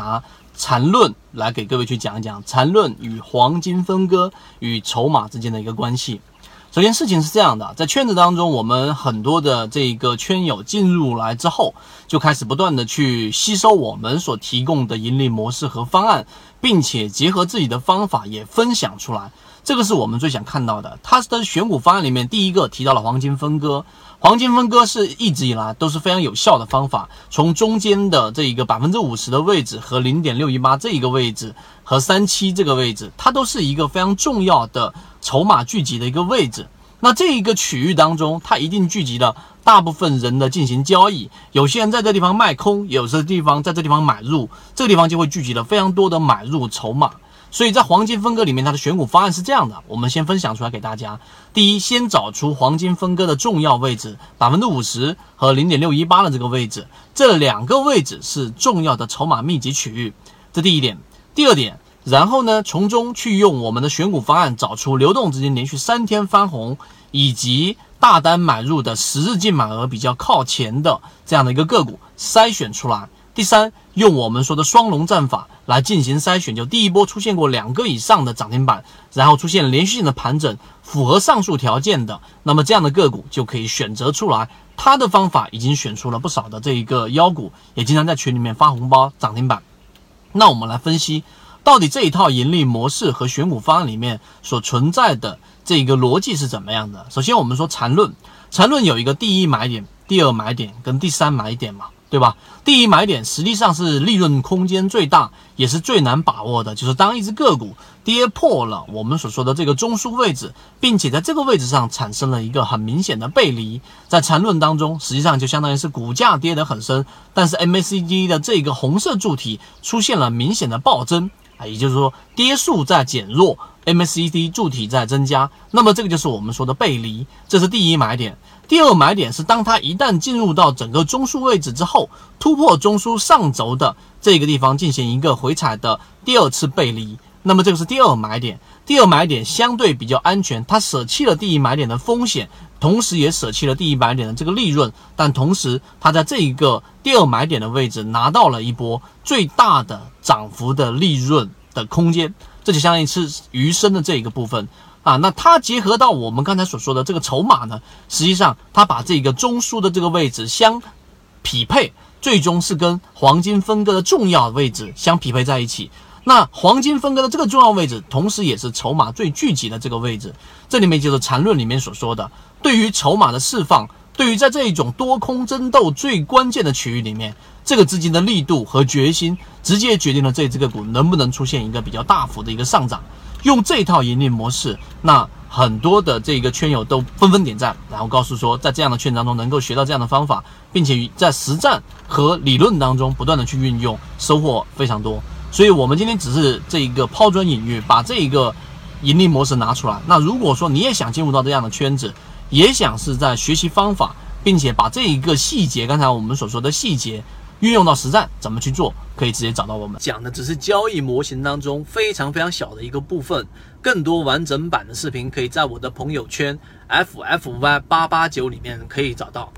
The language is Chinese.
拿缠论来给各位去讲一讲缠论与黄金分割与筹码之间的一个关系。首先，事情是这样的，在圈子当中，我们很多的这个圈友进入来之后，就开始不断的去吸收我们所提供的盈利模式和方案，并且结合自己的方法也分享出来。这个是我们最想看到的。它的选股方案里面，第一个提到了黄金分割，黄金分割是一直以来都是非常有效的方法。从中间的这一个百分之五十的位置和零点六一八这一个位置和三七这个位置，它都是一个非常重要的。筹码聚集的一个位置，那这一个区域当中，它一定聚集了大部分人的进行交易。有些人在这地方卖空，有些地方在这地方买入，这个地方就会聚集了非常多的买入筹码。所以在黄金分割里面，它的选股方案是这样的，我们先分享出来给大家。第一，先找出黄金分割的重要位置，百分之五十和零点六一八的这个位置，这两个位置是重要的筹码密集区域。这第一点。第二点。然后呢，从中去用我们的选股方案找出流动资金连续三天翻红，以及大单买入的十日净买额比较靠前的这样的一个个股筛选出来。第三，用我们说的双龙战法来进行筛选，就第一波出现过两个以上的涨停板，然后出现连续性的盘整，符合上述条件的，那么这样的个股就可以选择出来。他的方法已经选出了不少的这一个妖股，也经常在群里面发红包涨停板。那我们来分析。到底这一套盈利模式和选股方案里面所存在的这个逻辑是怎么样的？首先，我们说缠论，缠论有一个第一买点、第二买点跟第三买点嘛，对吧？第一买点实际上是利润空间最大，也是最难把握的，就是当一只个股跌破了我们所说的这个中枢位置，并且在这个位置上产生了一个很明显的背离，在缠论当中，实际上就相当于是股价跌得很深，但是 MACD 的这个红色柱体出现了明显的暴增。啊，也就是说，跌速在减弱，MACD 柱体在增加，那么这个就是我们说的背离，这是第一买点。第二买点是，当它一旦进入到整个中枢位置之后，突破中枢上轴的这个地方进行一个回踩的第二次背离，那么这个是第二买点。第二买点相对比较安全，它舍弃了第一买点的风险，同时也舍弃了第一买点的这个利润，但同时它在这一个第二买点的位置拿到了一波最大的涨幅的利润的空间，这就相当于是余生的这一个部分啊。那它结合到我们刚才所说的这个筹码呢，实际上它把这个中枢的这个位置相匹配，最终是跟黄金分割的重要位置相匹配在一起。那黄金分割的这个重要位置，同时也是筹码最聚集的这个位置。这里面就是缠论里面所说的，对于筹码的释放，对于在这一种多空争斗最关键的区域里面，这个资金的力度和决心，直接决定了这只个股能不能出现一个比较大幅的一个上涨。用这套盈利模式，那很多的这个圈友都纷纷点赞，然后告诉说，在这样的圈当中能够学到这样的方法，并且在实战和理论当中不断的去运用，收获非常多。所以，我们今天只是这一个抛砖引玉，把这一个盈利模式拿出来。那如果说你也想进入到这样的圈子，也想是在学习方法，并且把这一个细节，刚才我们所说的细节运用到实战，怎么去做，可以直接找到我们。讲的只是交易模型当中非常非常小的一个部分，更多完整版的视频可以在我的朋友圈 ffy 八八九里面可以找到。